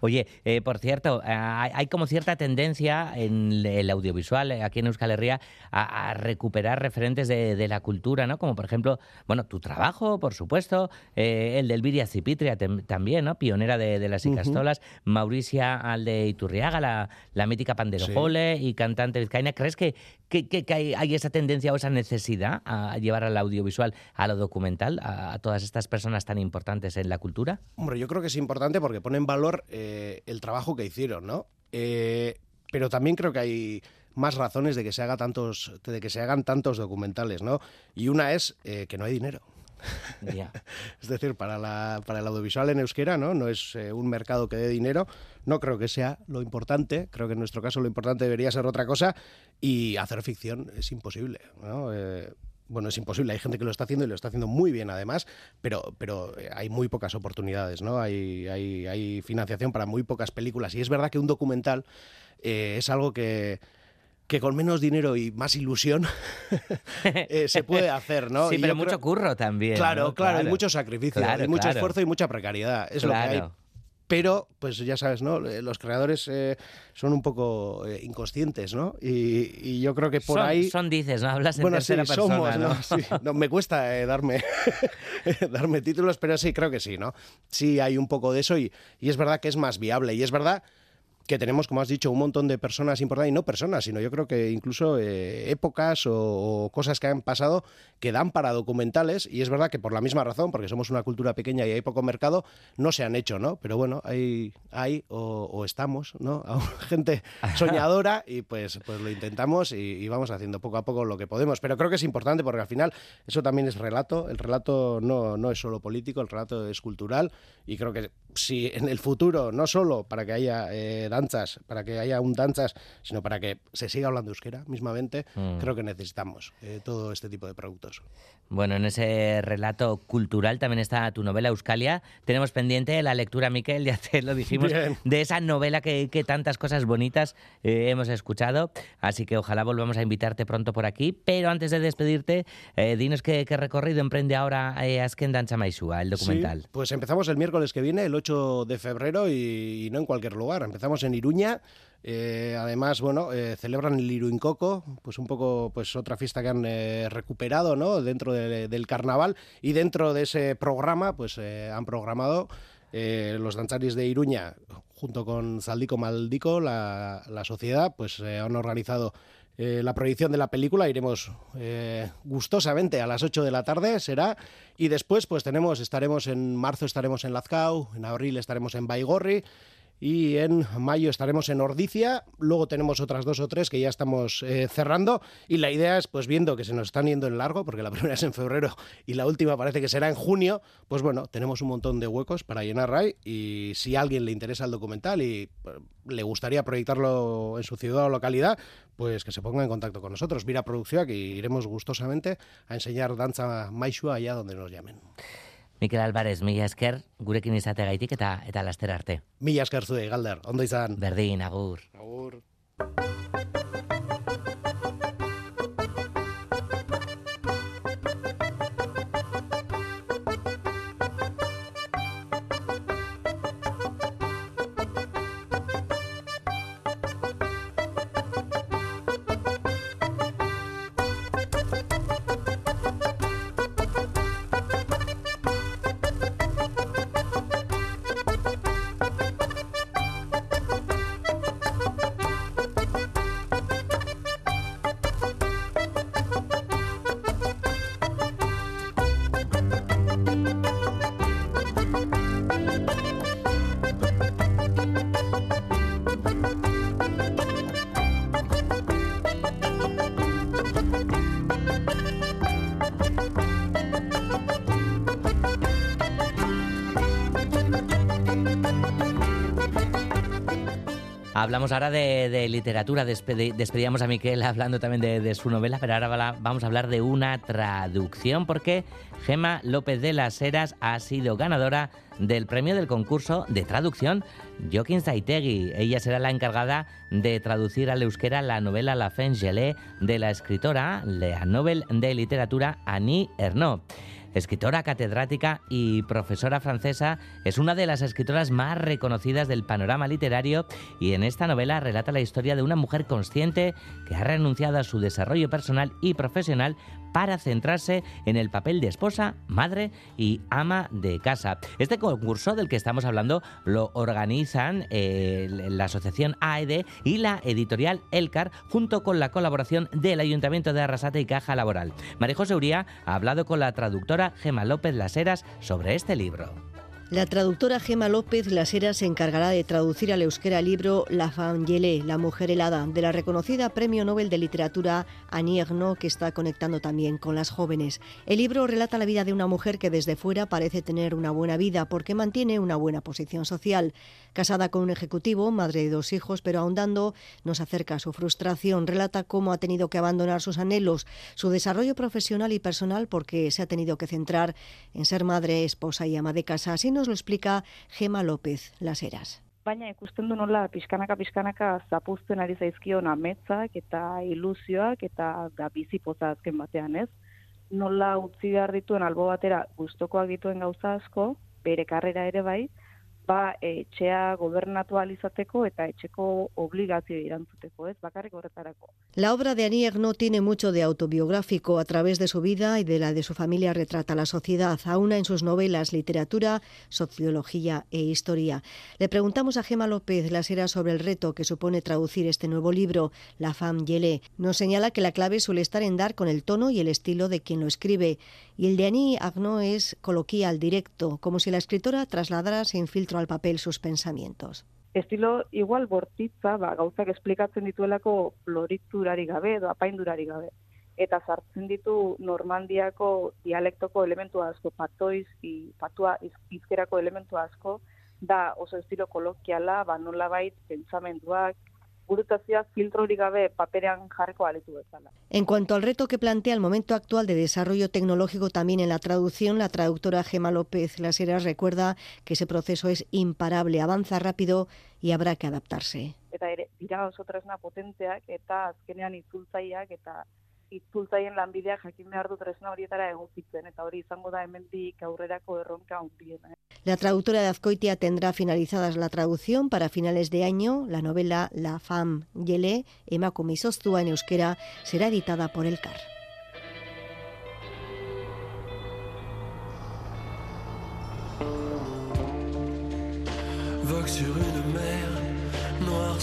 Oye, eh, por cierto, hay, como cierta tendencia en el audiovisual aquí en Euskal Herria a, a recuperar referentes de, de la cultura, ¿no? Como por ejemplo, bueno, tu trabajo, por supuesto, el del Viria Cipitria también, ¿no? Pionera de, de las. Icastolas, Mauricia Alde Iturriaga, la, la mítica panderojole y cantante vizcaína. ¿Crees que, que, que- hay, esa tendencia o esa necesidad a llevar al audiovisual, a lo documental, a, a todas estas personas tan importantes en la cultura? Hombre, yo creo que es importante porque pone en valor eh, el trabajo que hicieron, ¿no? Eh, pero también creo que hay más razones de que se haga tantos, de que se hagan tantos documentales, ¿no? Y una es eh, que no hay dinero. <laughs> Es decir, para, el audiovisual en euskera, ¿no? No es eh, un mercado que dé dinero. No creo que sea lo importante. Creo que en nuestro caso lo importante debería ser otra cosa. Y hacer ficción es imposible. Eh, bueno, es imposible. Hay gente que lo está haciendo y lo está haciendo muy bien, además, pero, pero eh, hay muy pocas oportunidades, ¿no? Hay, financiación para muy pocas películas. Y es verdad que un documental es algo que que con menos dinero y más ilusión <laughs> eh, se puede hacer, ¿no? Sí, Y pero mucho creo- curro también. Claro, ¿no? claro, y mucho sacrificio, Claro, y mucho claro. esfuerzo y mucha precariedad. Es lo que hay. Claro. Pero, pues ya sabes, ¿no? Eh, Los creadores eh, son un poco eh, inconscientes, ¿no? Y, y yo creo que por son, ahí. son dices, ¿no? Hablas en bueno, sí, tercera persona, somos, ¿no? ¿no? <laughs> Sí. No, me cuesta darme, <laughs> darme títulos, pero sí, creo que sí, ¿no? Sí hay un poco de eso y, y es verdad que es más viable. Y es verdad que tenemos, como has dicho, un montón de personas importantes, y no personas, sino yo creo que incluso eh, épocas o, cosas que han pasado que dan para documentales, y es verdad que por la misma razón, porque somos una cultura pequeña y hay poco mercado, no se han hecho, ¿no? Pero bueno, hay, hay o, estamos, ¿no? <laughs> Gente soñadora y pues, pues lo intentamos y, y vamos haciendo poco a poco lo que podemos. Pero creo que es importante porque al final eso también es relato, el relato no, no es solo político, el relato es cultural y creo que si en el futuro, no solo para que haya eh, danzas, para que haya un danzas, sino para que se siga hablando euskera mismamente, Mm. creo que necesitamos eh, todo este tipo de productos. Bueno, en ese relato cultural también está tu novela Euskalia. Tenemos pendiente la lectura, Miquel, ya te lo dijimos, Bien. de esa novela que, que tantas cosas bonitas eh, hemos escuchado. Así que ojalá volvamos a invitarte pronto por aquí. Pero antes de despedirte, dinos qué, qué recorrido emprende ahora Azken Danza Maisúa, el documental. Sí, pues empezamos el miércoles que viene, el 8 de febrero, y, no en cualquier lugar. Empezamos en Iruña. eh, además, bueno, eh, celebran el Iruincoco, pues un poco, pues otra fiesta que han eh, recuperado, ¿no? Dentro de- del carnaval y dentro de ese programa, pues han programado los danzaris de Iruña junto con Zaldico Maldico, la, la sociedad, pues eh, han organizado eh, la proyección de la película. Iremos eh, gustosamente a las 8 de la tarde, será. Y después, pues tenemos, estaremos en marzo, estaremos en Lazcao, en abril estaremos en Baigorri. Y en mayo estaremos en Ordicia, luego tenemos otras dos o tres que ya estamos eh, cerrando y la idea es, pues viendo que se nos están yendo en largo, porque la <laughs> primera es en febrero y la última parece que será en junio, pues bueno, tenemos un montón de huecos para llenar ahí y si a alguien le interesa el documental y eh, le gustaría proyectarlo en su ciudad o localidad, pues que se ponga en contacto con nosotros. Mira Producción, que iremos gustosamente a enseñar danza maishua allá donde nos llamen. Mikel Álvarez, mila esker, gurekin izategaitik eta eta laster arte. Mila esker zuei, Galder, ondo izan. Berdin, agur. Agur. Hablamos ahora de, literatura, despedíamos a Miquel hablando también de, su novela, pero ahora vamos a hablar de una traducción porque Gema López de las Heras ha sido ganadora del premio del concurso de traducción Joaquín Zaitegui. Ella será la encargada de traducir al euskera la novela La Fin Gelée de la escritora, la Nobel de Literatura Annie Ernaux. Escritora catedrática y profesora francesa, es una de las escritoras más reconocidas del panorama literario y en esta novela relata la historia de una mujer consciente que ha renunciado a su desarrollo personal y profesional para centrarse en el papel de esposa, madre y ama de casa. Este concurso del que estamos hablando lo organizan eh, la asociación AED y la editorial Elcar junto con la colaboración del Ayuntamiento de Arrasate y Caja Laboral. María José Uría ha hablado con la traductora Gema López Laseras sobre este libro. La traductora Gema López Lasera se encargará de traducir al euskera el libro La femme gelée, la mujer helada, de la reconocida Premio Nobel de Literatura Annie Ernaux, que está conectando también con las jóvenes. El libro relata la vida de una mujer que desde fuera parece tener una buena vida porque mantiene una buena posición social. Casada con un ejecutivo, madre de dos hijos, pero ahondando nos acerca a su frustración. Relata cómo ha tenido que abandonar sus anhelos, su desarrollo profesional y personal porque se ha tenido que centrar en ser madre, esposa y ama de casa nos lo explica Gema López Las Heras. Baina ikusten du nola pixkanaka pixkanaka zapuzten ari zaizkion ametzak eta ilusioak eta da bizipoza azken batean ez. Nola utzi behar dituen albo batera gustokoak dituen gauza asko, bere karrera ere bai, horretarako. La obra de Anier no tiene mucho de autobiográfico. A través de su vida y de la de su familia retrata la sociedad, aúna en sus novelas literatura, sociología e historia. Le preguntamos a Gema López Lasera sobre el reto que supone traducir este nuevo libro, La femme Yelé. Nos señala que la clave suele estar en dar con el tono y el estilo de quien lo escribe. Y el de Annie Agno es coloquial, directo, como si la escritora trasladara sin filtro al papel sus pensamientos. Estilo igual bortitza, ba, gauzak esplikatzen dituelako floriturari gabe edo apaindurari gabe. Eta sartzen ditu Normandiako dialektoko elementu asko, patoiz, i, patua izkerako elementu asko, da oso estilo kolokiala, ba, En cuanto al reto que plantea el momento actual de desarrollo tecnológico también en la traducción, la traductora Gema López Laseras recuerda que ese proceso es imparable, avanza rápido y habrá que adaptarse. Eta ere, dira oso tresna potenteak eta azkenean itzultzaileak eta itzultzaien lanbideak jakin behar du tresna horietara egokitzen eta hori izango da hemendik aurrerako erronka hundiena. La traductora de Azcoitia tendrá finalizadas la traducción para finales de año. La novela La femme Yele, Emakume Izoztua en euskera, será editada por el CAR. sur une mer noire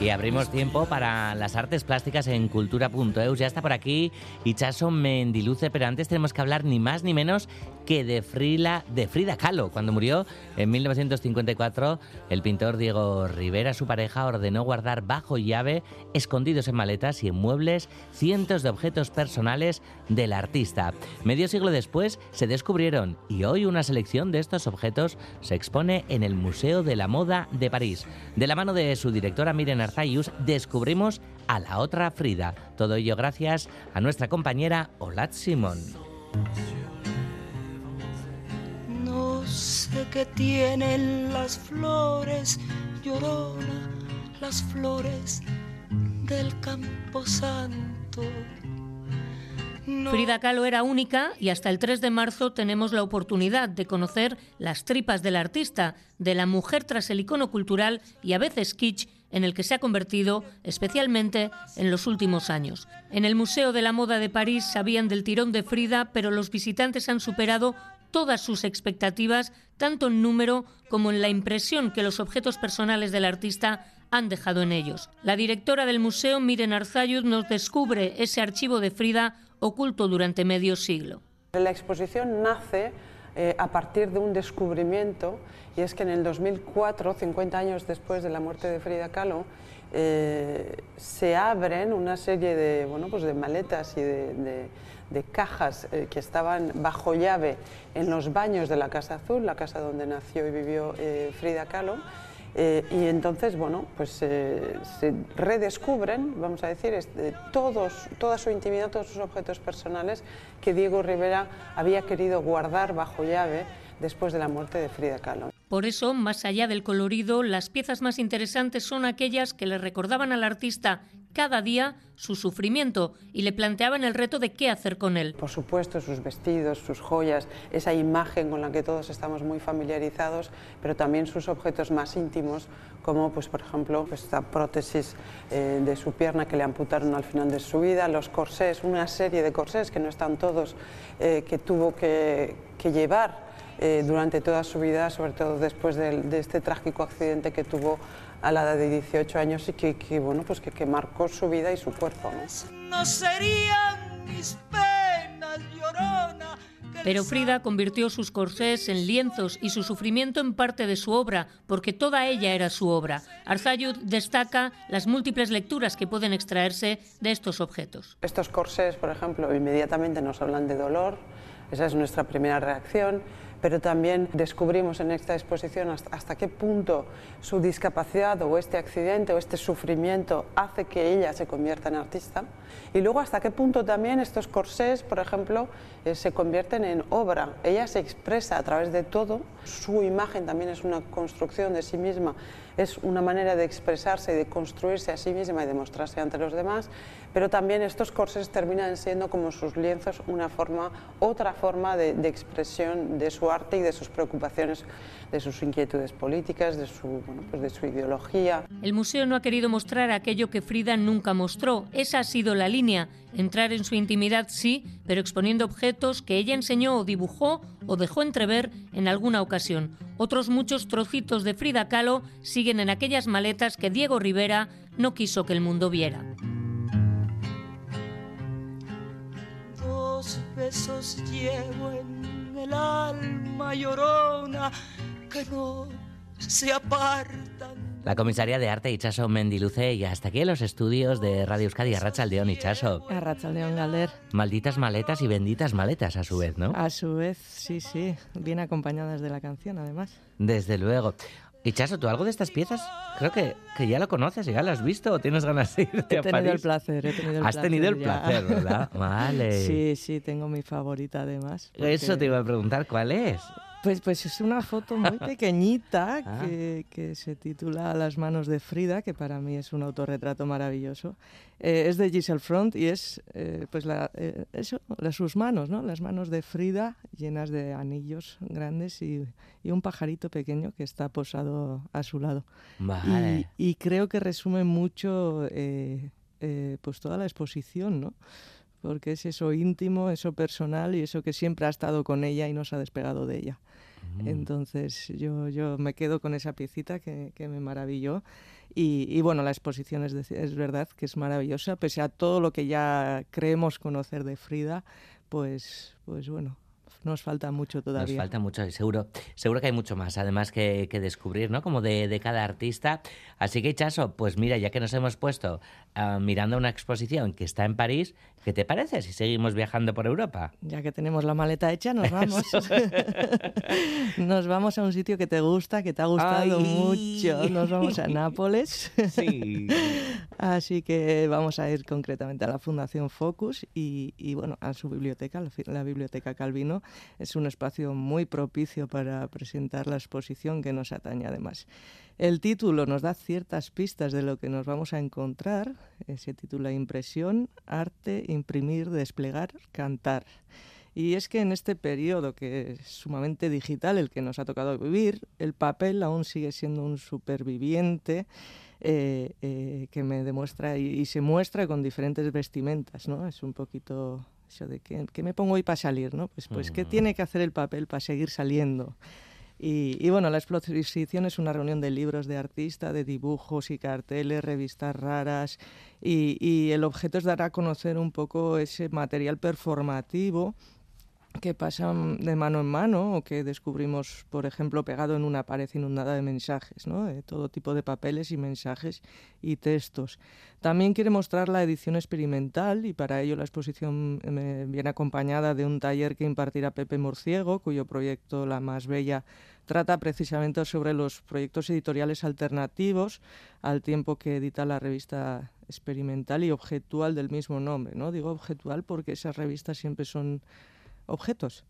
Y abrimos tiempo para las artes plásticas en cultura.eus. Ya está por aquí Ichaso Mendiluce, pero antes tenemos que hablar ni más ni menos que de, Frida, de Frida Kahlo. Cuando murió en 1954, el pintor Diego Rivera, su pareja, ordenó guardar bajo llave, escondidos en maletas y en muebles, cientos de objetos personales del artista. Medio siglo después se descubrieron y hoy una selección de estos objetos se expone en el Museo de la Moda de París. De la mano de su directora Miren Arzayus, descubrimos a la otra Frida. Todo ello gracias a nuestra compañera Olat Simón. sé que tienen las flores, llorona, las flores del campo santo. Frida Kahlo era única y hasta el 3 de marzo tenemos la oportunidad de conocer las tripas del artista, de la mujer tras el icono cultural y a veces kitsch en el que se ha convertido especialmente en los últimos años. En el Museo de la Moda de París sabían del tirón de Frida, pero los visitantes han superado todas sus expectativas, tanto en número como en la impresión que los objetos personales del artista han dejado en ellos. La directora del museo, Miren Arzayud, nos descubre ese archivo de Frida oculto durante medio siglo. La exposición nace eh, a partir de un descubrimiento, y es que en el 2004, 50 años después de la muerte de Frida Kahlo, eh, se abren una serie de, bueno, pues de maletas y de, cajas eh, que estaban bajo llave en los baños de la Casa Azul, la casa donde nació y vivió Frida Kahlo, y entonces, bueno, pues se redescubren, vamos a decir, todos, toda su intimidad, todos sus objetos personales que Diego Rivera había querido guardar bajo llave después de la muerte de Frida Kahlo. Por eso, más allá del colorido, las piezas más interesantes son aquellas que le recordaban al artista cada día su sufrimiento y le planteaban el reto de qué hacer con él. Por supuesto, sus vestidos, sus joyas, esa imagen con la que todos estamos muy familiarizados, pero también sus objetos más íntimos, como pues, por ejemplo esta prótesis eh, de su pierna que le amputaron al final de su vida, los corsés, una serie de corsés que no están todos, eh, que tuvo que, que llevar eh, durante toda su vida, sobre todo después de, de, este trágico accidente que tuvo a la edad de 18 años y que, que bueno, pues que, que, marcó su vida y su cuerpo. ¿no? no serían mis penas, llorona. Pero Frida convirtió sus corsés en lienzos y su sufrimiento en parte de su obra, porque toda ella era su obra. Arzayud destaca las múltiples lecturas que pueden extraerse de estos objetos. Estos corsés, por ejemplo, inmediatamente nos hablan de dolor, esa es nuestra primera reacción pero también descubrimos en esta exposición hasta, qué punto su discapacidad o este accidente o este sufrimiento hace que ella se convierta en artista y luego hasta qué punto también estos corsés, por ejemplo, eh, se convierten en obra. Ella se expresa a través de todo, su imagen también es una construcción de sí misma, es una manera de expresarse y de construirse a sí misma y de mostrarse ante los demás, pero también estos corsés terminan siendo como sus lienzos una forma, otra forma de, expresión de su arte y de sus preocupaciones, de sus inquietudes políticas, de su, pues de su ideología. El museo no ha querido mostrar aquello que Frida nunca mostró. Esa ha sido la línea. Entrar en su intimidad sí, pero exponiendo objetos que ella enseñó o dibujó o dejó entrever en alguna ocasión. Otros muchos trocitos de Frida Kahlo siguen en aquellas maletas que Diego Rivera no quiso que el mundo viera. Dos besos llevo en el alma llorona que no se apartan la comisaría de arte Ichaso Mendiluce y hasta aquí en los estudios de Radio Euskadi, Arrachaldeón Ichaso. Arrachaldeón Galder. Malditas maletas y benditas maletas a su vez, ¿no? A su vez, sí, sí. Bien acompañadas de la canción, además. Desde luego. Ichaso, ¿tú algo de estas piezas? Creo que, que ya lo conoces, ya lo has visto o tienes ganas de irte he tenido el placer, he tenido el Has tenido el placer, ¿verdad? <laughs> Vale. Sí, sí, tengo mi favorita además. Eso te iba a preguntar, ¿cuál es? Pues, pues es una foto muy <laughs> pequeñita ah. que, que, se titula Las manos de Frida, que para mí es un autorretrato maravilloso. Eh, es de Giselle Front y es eh, pues la, eh, eso, las, sus manos, ¿no? las manos de Frida llenas de anillos grandes y, y un pajarito pequeño que está posado a su lado. Vale. Y, y, creo que resume mucho pues toda la exposición, ¿no? porque es eso íntimo, eso personal y eso que siempre ha estado con ella y no se ha despegado de ella. Mm. Entonces yo, yo me quedo con esa piecita que, que me maravilló y, y, bueno, la exposición es, es verdad que es maravillosa, pese a todo lo que ya creemos conocer de Frida, pues, pues bueno, nos falta mucho todavía. Nos falta mucho, seguro, seguro que hay mucho más, además que, que descubrir, ¿no? Como de, de, cada artista. Así que, Chaso, pues mira, ya que nos hemos puesto uh, mirando una exposición que está en París, ¿qué te parece si seguimos viajando por Europa? Ya que tenemos la maleta hecha, nos <laughs> vamos. <laughs> nos vamos a un sitio que te gusta, que te ha gustado Ay. mucho. Nos vamos a Nápoles. <laughs> Sí. Así que vamos a ir concretamente a la Fundación Focus y, y bueno, a su biblioteca, la, la Biblioteca Calvino es un espacio muy propicio para presentar la exposición que nos atañe además. El título nos da ciertas pistas de lo que nos vamos a encontrar. Se titula Impresión, Arte, Imprimir, Desplegar, Cantar. Y es que en este periodo que es sumamente digital, el que nos ha tocado vivir, el papel aún sigue siendo un superviviente eh, eh, que me demuestra y, y, se muestra con diferentes vestimentas, ¿no? Es un poquito eso de que, ¿qué me pongo hoy para salir, ¿no? Pues, pues ¿qué tiene que hacer el papel para seguir saliendo? Y, y, bueno, la exposición es una reunión de libros de artista, de dibujos y carteles, revistas raras, y, y el objeto es dar a conocer un poco ese material performativo que pasan de mano en mano o que descubrimos, por ejemplo, pegado en una pared inundada de mensajes, ¿no? de todo tipo de papeles y mensajes y textos. También quiere mostrar la edición experimental y para ello la exposición eh, viene acompañada de un taller que impartirá Pepe Murciego, cuyo proyecto La Más Bella trata precisamente sobre los proyectos editoriales alternativos al tiempo que edita la revista experimental y objetual del mismo nombre. ¿no? Digo objetual porque esas revistas siempre son objetos.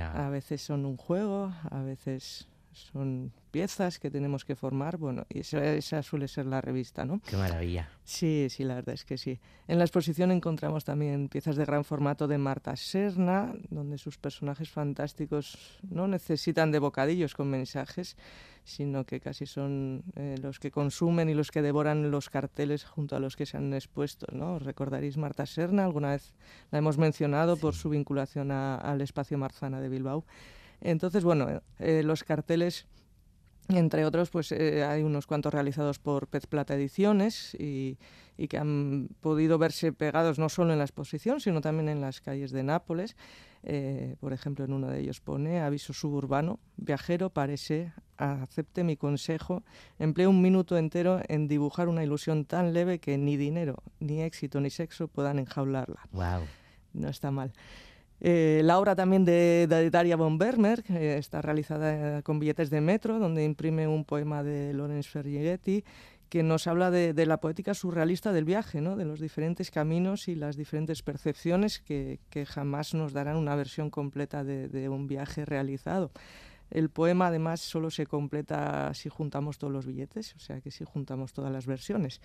A veces son un juego, a veces son piezas que tenemos que formar, bueno, y esa, suele ser la revista, ¿no? Qué maravilla. Sí, sí, la verdad es que sí. En la exposición encontramos también piezas de gran formato de Marta Serna, donde sus personajes fantásticos no necesitan de bocadillos con mensajes, sino que casi son eh, los que consumen y los que devoran los carteles junto a los que se han expuesto, ¿no? Recordaréis Marta Serna, alguna vez la hemos mencionado por su vinculación al espacio Marzana de Bilbao. Entonces, bueno, eh, los carteles entre otros, pues eh, hay unos cuantos realizados por Pez Plata Ediciones y, que han podido verse pegados no solo en la exposición, sino también en las calles de Nápoles. Eh, por ejemplo, en uno de ellos pone aviso suburbano, viajero, parece, acepte mi consejo, empleo un minuto entero en dibujar una ilusión tan leve que ni dinero, ni éxito, ni sexo puedan enjaularla. Wow. No está mal. Eh, la obra también de, Daria von Bermer, que está realizada con billetes de metro, donde imprime un poema de Lorenz Ferrighetti que nos habla de, la poética surrealista del viaje, de los diferentes caminos y las diferentes percepciones que, jamás nos darán una versión completa de, un viaje realizado. El poema además solo se completa si juntamos todos los billetes, o sea que si juntamos todas las versiones.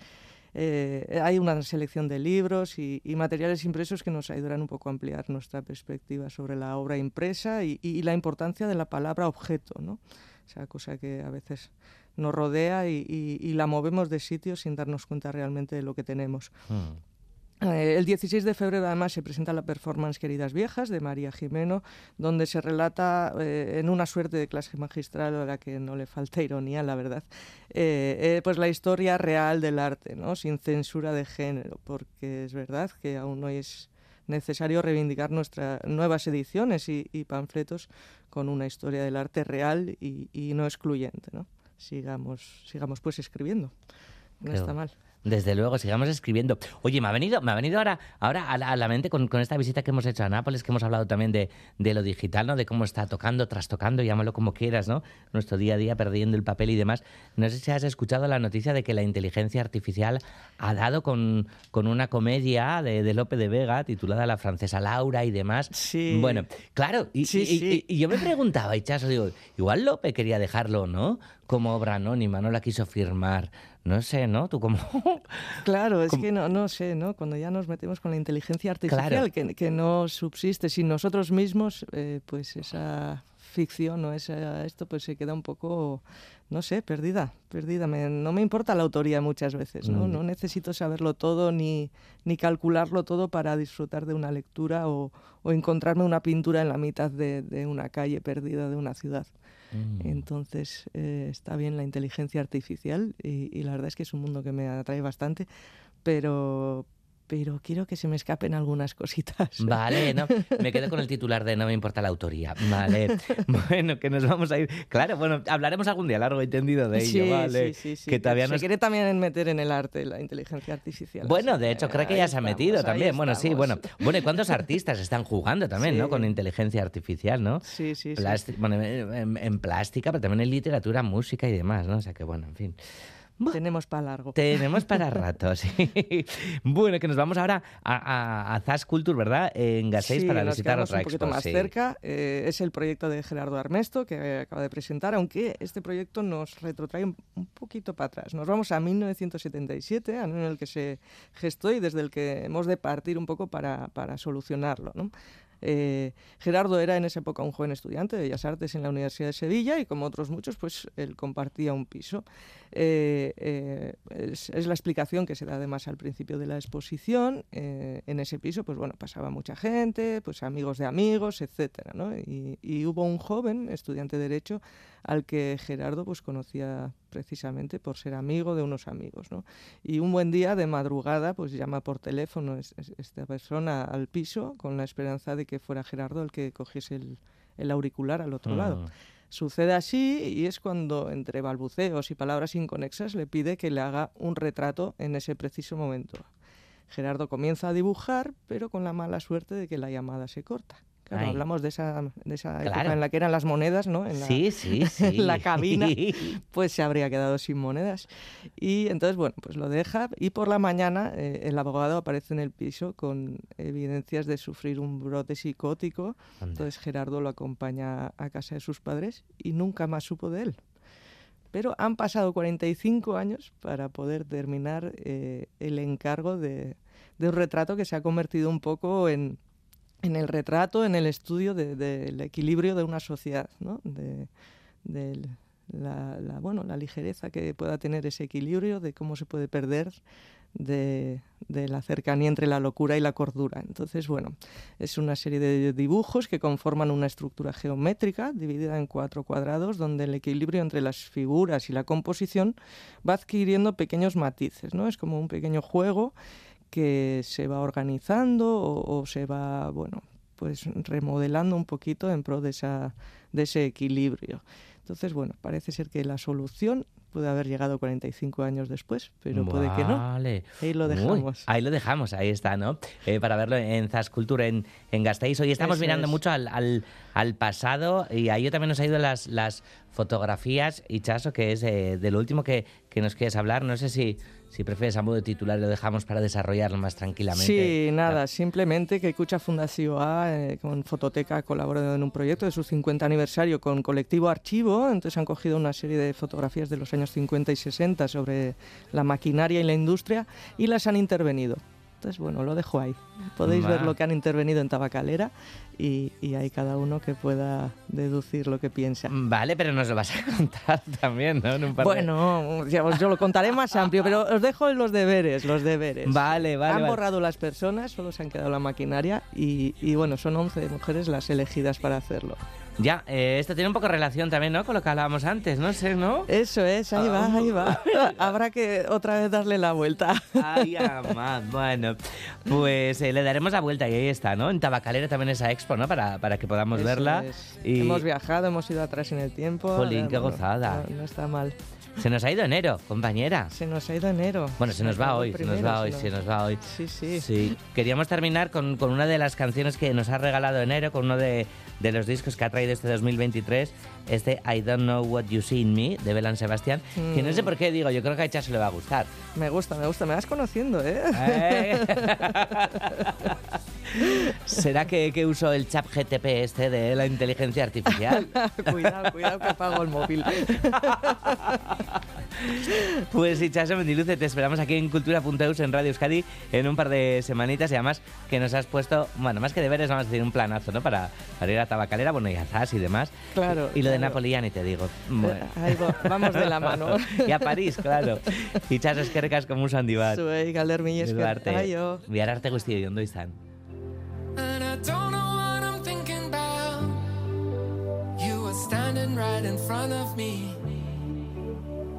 Eh, hay una selección de libros y, materiales impresos que nos ayudarán un poco a ampliar nuestra perspectiva sobre la obra impresa y, la importancia de la palabra objeto, ¿no? esa cosa que a veces nos rodea y, la movemos de sitio sin darnos cuenta realmente de lo que tenemos. Hmm. Eh, el 16 de febrero además se presenta la performance Queridas Viejas de María Jimeno, donde se relata eh, en una suerte de clase magistral a la que no le falta ironía, la verdad, eh, pues la historia real del arte, ¿no? sin censura de género, porque es verdad que aún hoy es necesario reivindicar nuestras nuevas ediciones y, panfletos con una historia del arte real y, no excluyente. ¿no? Sigamos, sigamos pues escribiendo. No está mal. Desde luego, sigamos escribiendo. Oye, me ha venido, me ha venido ahora, ahora a, la, mente con, esta visita que hemos hecho a Nápoles, que hemos hablado también de, lo digital, ¿no? De cómo está tocando, trastocando, llámalo como quieras, ¿no? Nuestro día a día perdiendo el papel y demás. No sé si has escuchado la noticia de que la inteligencia artificial ha dado con, con una comedia de, de Lope de Vega titulada La francesa Laura y demás. Sí. Bueno, claro, y, y yo me preguntaba, y Chaso, digo, igual Lope quería dejarlo, ¿no? Como obra anónima, no la quiso firmar. No sé, ¿no? Tú como... <laughs> Claro, es que no, no sé, ¿no? Cuando ya nos metemos con la inteligencia artificial, que, que, no subsiste sin nosotros mismos, eh, pues esa ficción o esa, esto pues se queda un poco, no sé, perdida, perdida. no me importa la autoría muchas veces, ¿no? Mm. No necesito saberlo todo ni, ni calcularlo todo para disfrutar de una lectura o, o encontrarme una pintura en la mitad de, de una calle perdida de una ciudad. Mm. Entonces eh, está bien la inteligencia artificial y, la verdad es que es un mundo que me atrae bastante, pero, pero quiero que se me escapen algunas cositas. Vale, no, me quedo con el <laughs> titular de No me importa la autoría. Vale, bueno, que nos vamos a ir. Claro, bueno, hablaremos algún día largo y tendido de ello, ¿vale? Sí, sí, sí. Que todavía se quiere también meter en el arte la inteligencia artificial. Bueno, de hecho, creo que ya se ha metido también. Bueno, sí, bueno. Bueno, ¿y cuántos <laughs> artistas están jugando también, ¿no? Con inteligencia artificial, ¿no? Sí, sí, sí. Bueno, en, en plástica, pero también en literatura, música y demás, ¿no? O sea que, bueno, en fin. Tenemos para largo. Tenemos para <laughs> rato, sí. Bueno, que nos vamos ahora a, a, Zas Culture, ¿verdad? En Gasteiz para visitar otra un poquito más cerca. Eh, es el proyecto de Gerardo Armesto que acaba de presentar, aunque este proyecto nos retrotrae un, poquito para atrás. Nos vamos a 1977, año en el que se gestó y desde el que hemos de partir un poco para, para solucionarlo, ¿no? Eh, Gerardo era en esa época un joven estudiante de Bellas Artes en la Universidad de Sevilla y como otros muchos, pues él compartía un piso. Eh, eh, es, la explicación que se da además al principio de la exposición. en ese piso, pues bueno, pasaba mucha gente, pues amigos de amigos, etcétera, Y, y hubo un joven estudiante de Derecho al que Gerardo pues conocía precisamente por ser amigo de unos amigos. ¿no? Y un buen día de madrugada pues llama por teléfono esta persona al piso con la esperanza de que fuera Gerardo el que cogiese el, auricular al otro lado. Mm. Sucede así y es cuando, entre balbuceos y palabras inconexas, le pide que le haga un retrato en ese preciso momento. Gerardo comienza a dibujar, pero con la mala suerte de que la llamada se corta hablamos de esa, de esa época en la que eran las monedas, ¿no? En la, sí, sí, <laughs> sí. la cabina, <laughs> pues se habría quedado sin monedas. Y entonces, bueno, pues lo deja y por la mañana eh, el abogado aparece en el piso con evidencias de sufrir un brote psicótico. Entonces Gerardo lo acompaña a casa de sus padres y nunca más supo de él. Pero han pasado 45 años para poder terminar eh, el encargo de, de un retrato que se ha convertido un poco en, en el retrato, en el estudio del equilibrio de una sociedad, ¿no? de, la, bueno, la ligereza que pueda tener ese equilibrio, de cómo se puede perder, de, la cercanía entre la locura y la cordura. Entonces, bueno, es una serie de dibujos que conforman una estructura geométrica dividida en cuatro cuadrados, donde el equilibrio entre las figuras y la composición va adquiriendo pequeños matices, ¿no? Es como un pequeño juego que se va organizando o, se va, bueno, pues remodelando un poquito en pro de, esa, de ese equilibrio. Entonces, bueno, parece ser que la solución puede haber llegado 45 años después, pero puede que no. Ahí lo dejamos. ahí lo dejamos, ahí está, ¿no? Eh, para verlo en Zascultura en, en Gasteiz. Hoy estamos mirando mucho al, al, al, pasado y ahí también nos ha ido las, las fotografías y Chaso, que es eh, del último que, que nos quieres hablar. No sé si si prefieres a modo de titular lo dejamos para desarrollarlo más tranquilamente. Sí, nada, simplemente que Cucha Fundación A eh, con Fototeca ha colaborado en un proyecto de su 50 aniversario con Colectivo Archivo, entonces han cogido una serie de fotografías de los años 50 y 60 sobre la maquinaria y la industria y las han intervenido. Entonces, bueno, lo dejo ahí. Podéis ver lo que han intervenido en Tabacalera y, y hay cada uno que pueda deducir lo que piensa. Vale, pero nos lo vas a <laughs> contar también, ¿no? bueno, yo lo contaré más amplio, pero os dejo los deberes, los deberes. Vale, vale. Han borrado las personas, solo se han quedado la maquinaria y, y bueno, son 11 mujeres las elegidas para hacerlo. Ya, eh, esto tiene un poco relación también, ¿no? Con lo que hablábamos antes, no sé, ¿no? Eso es, ahí va, ahí va. <laughs> Habrá que otra vez darle la vuelta. Ay, <laughs> amad. Bueno, pues eh, le daremos la vuelta y ahí está, ¿no? En Tabacalera también esa expo, ¿no? Para, para que podamos verla. Y... Hemos viajado, hemos ido atrás en el tiempo. Jolín, qué gozada. no está mal. Se nos ha ido enero, compañera. Se nos ha ido enero. Bueno, se, nos va hoy, se nos va hoy, se nos va hoy. Sí, sí. Sí. Queríamos terminar con, con, una de las canciones que nos ha regalado enero, con uno de, de, los discos que ha traído este 2023, este I Don't Know What You See in Me, de Belan Sebastián, que no sé mm. por qué digo, yo creo que a Echa se le va a gustar. Me gusta, me gusta, me vas conociendo, ¿eh? ¿Eh? <laughs> ¿Será que, que uso el chat GTP este de la inteligencia artificial? <laughs> cuidado, cuidado que apago el móvil. <laughs> <laughs> Pues Chaso Mendiluce, te esperamos aquí en Cultura.eus en Radio Euskadi en un par de semanitas y además que nos has puesto, bueno, más que deberes, vamos a decir un planazo, ¿no? Para, para ir a Tabacalera, bueno, y a Zas y demás. Claro. Y lo de Napoliani, te digo. Ahí vamos de la <laughs> mano. y a París, claro. Y Chaso, es que recas como un sandibat. Zuei, galder mi esker. Aio. Biararte guzti, ondo izan. standing right in front of me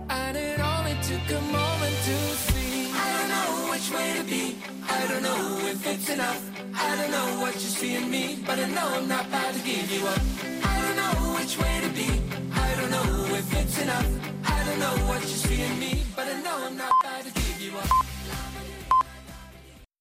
And it only took a moment to see. I don't know which way to be. I don't know if it's enough. I don't know what you see in me But I know I'm not about to give you up. I don't know which way to be. I don't know if it's enough. I don't know what you see in me But I know I'm not about to give you up